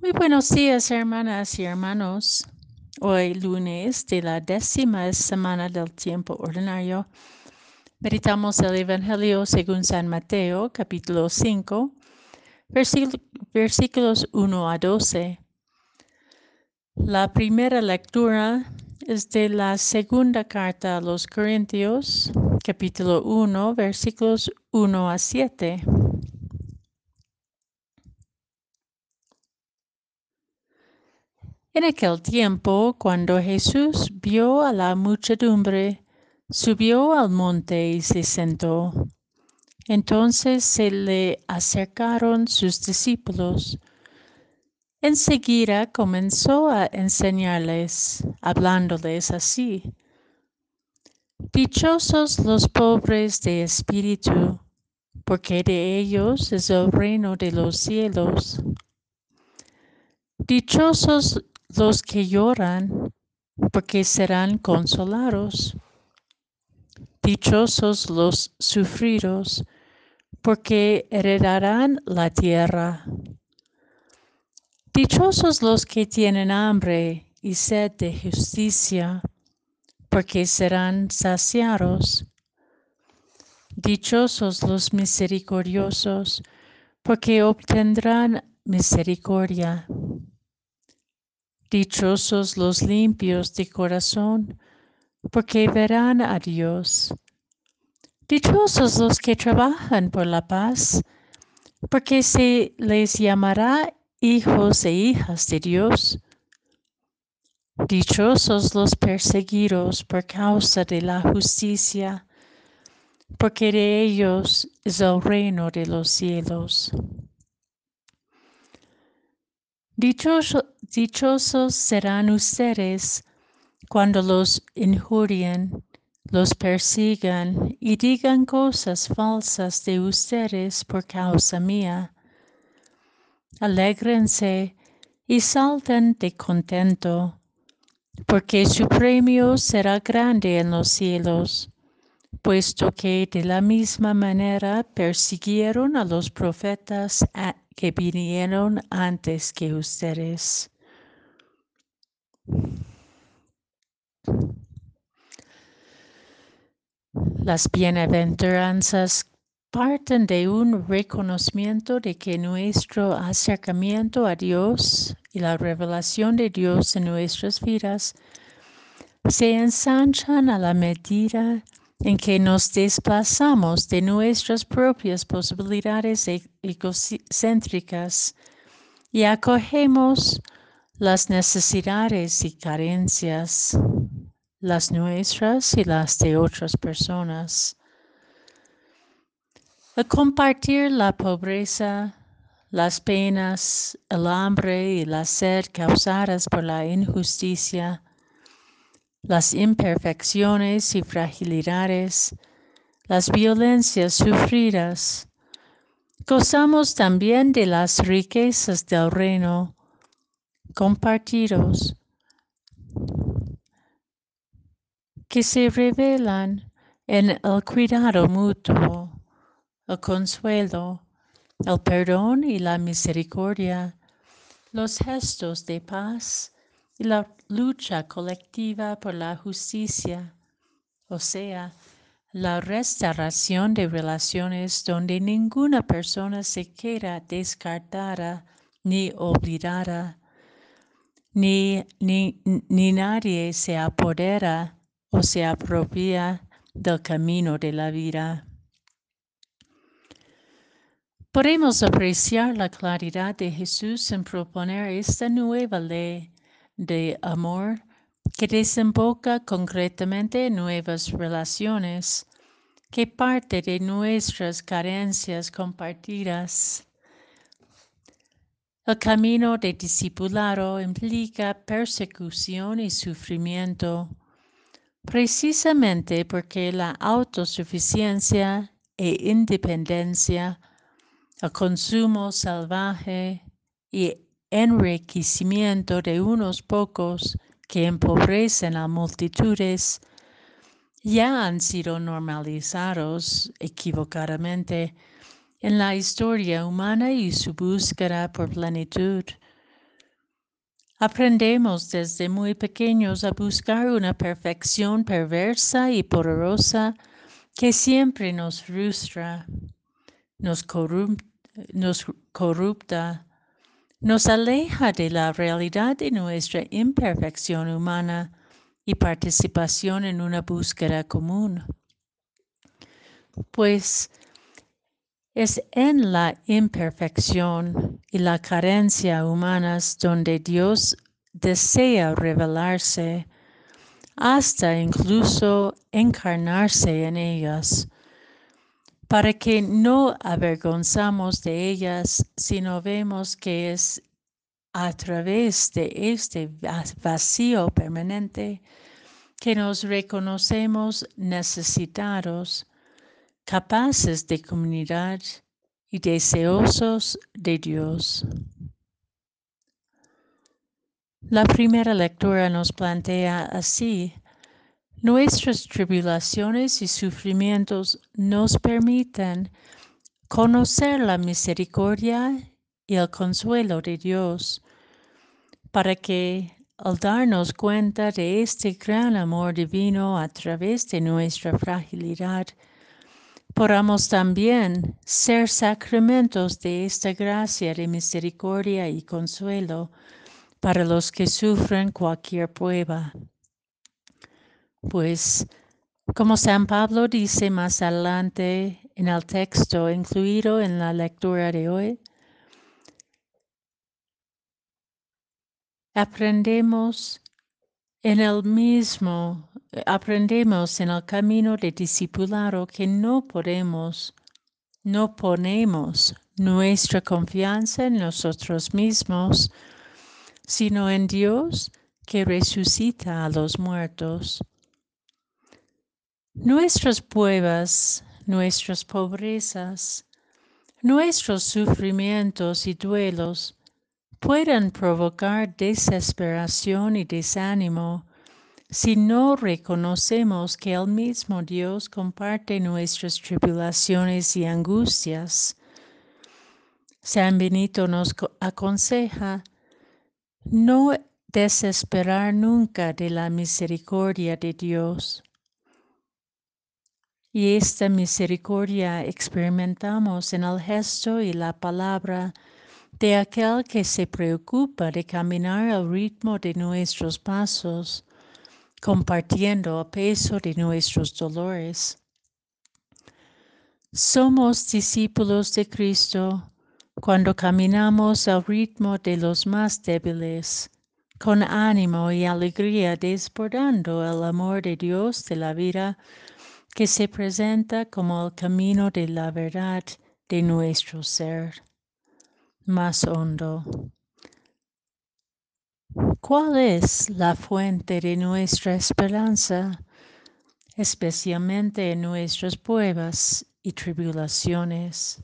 Muy buenos días, hermanas y hermanos. Hoy lunes de la décima semana del tiempo ordinario. Meditamos el Evangelio según San Mateo, capítulo 5, versículos 1 a 12. La primera lectura es de la segunda carta a los Corintios, capítulo 1, versículos 1 a 7. En aquel tiempo, cuando Jesús vio a la muchedumbre, subió al monte y se sentó. Entonces se le acercaron sus discípulos. Enseguida comenzó a enseñarles, hablándoles así. Dichosos los pobres de espíritu, porque de ellos es el reino de los cielos. Dichosos los que lloran, porque serán consolados. Dichosos los sufridos, porque heredarán la tierra. Dichosos los que tienen hambre y sed de justicia, porque serán saciados. Dichosos los misericordiosos, porque obtendrán misericordia. Dichosos los limpios de corazón, porque verán a Dios. Dichosos los que trabajan por la paz, porque se les llamará hijos e hijas de Dios. Dichosos los perseguidos por causa de la justicia, porque de ellos es el reino de los cielos. Dichosos serán ustedes cuando los injurien, los persigan y digan cosas falsas de ustedes por causa mía. Alégrense y salten de contento, porque su premio será grande en los cielos, puesto que de la misma manera persiguieron a los profetas que vinieron antes que ustedes. Las bienaventuranzas parten de un reconocimiento de que nuestro acercamiento a Dios y la revelación de Dios en nuestras vidas se ensanchan a la medida en que nos desplazamos de nuestras propias posibilidades e-, egocéntricas y acogemos las necesidades y carencias, las nuestras y las de otras personas. Al compartir la pobreza, las penas, el hambre y la sed causadas por la injusticia, las imperfecciones y fragilidades, las violencias sufridas. Gozamos también de las riquezas del reino compartidos que se revelan en el cuidado mutuo, el consuelo, el perdón y la misericordia, los gestos de paz y la lucha colectiva por la justicia, o sea, la restauración de relaciones donde ninguna persona se queda descartada ni olvidada, ni, ni, ni nadie se apodera o se apropia del camino de la vida. Podemos apreciar la claridad de Jesús en proponer esta nueva ley de amor que desemboca concretamente en nuevas relaciones, que parte de nuestras carencias compartidas. El camino de discipulado implica persecución y sufrimiento, precisamente porque la autosuficiencia e independencia, el consumo salvaje y enriquecimiento de unos pocos que empobrecen a multitudes ya han sido normalizados equivocadamente en la historia humana y su búsqueda por plenitud. Aprendemos desde muy pequeños a buscar una perfección perversa y poderosa que siempre nos frustra, nos, nos corrupta, nos aleja de la realidad de nuestra imperfección humana y participación en una búsqueda común. Pues es en la imperfección y la carencia humanas donde Dios desea revelarse hasta incluso encarnarse en ellas, para que no avergonzamos de ellas, sino vemos que es a través de este vacío permanente que nos reconocemos necesitados capaces de comunidad y deseosos de Dios. La primera lectura nos plantea así, nuestras tribulaciones y sufrimientos nos permiten conocer la misericordia y el consuelo de Dios, para que al darnos cuenta de este gran amor divino a través de nuestra fragilidad, podamos también ser sacramentos de esta gracia de misericordia y consuelo para los que sufren cualquier prueba. Pues, como San Pablo dice más adelante en el texto incluido en la lectura de hoy, aprendemos en el mismo aprendemos en el camino de discipulado que no podemos, no ponemos nuestra confianza en nosotros mismos, sino en Dios que resucita a los muertos. Nuestras pruebas, nuestras pobrezas, nuestros sufrimientos y duelos pueden provocar desesperación y desánimo si no reconocemos que el mismo Dios comparte nuestras tribulaciones y angustias. San Benito nos aconseja no desesperar nunca de la misericordia de Dios. Y esta misericordia experimentamos en el gesto y la palabra de aquel que se preocupa de caminar al ritmo de nuestros pasos compartiendo el peso de nuestros dolores. Somos discípulos de Cristo cuando caminamos al ritmo de los más débiles, con ánimo y alegría desbordando el amor de Dios de la vida que se presenta como el camino de la verdad de nuestro ser más hondo. ¿Cuál es la fuente de nuestra esperanza, especialmente en nuestras pruebas y tribulaciones?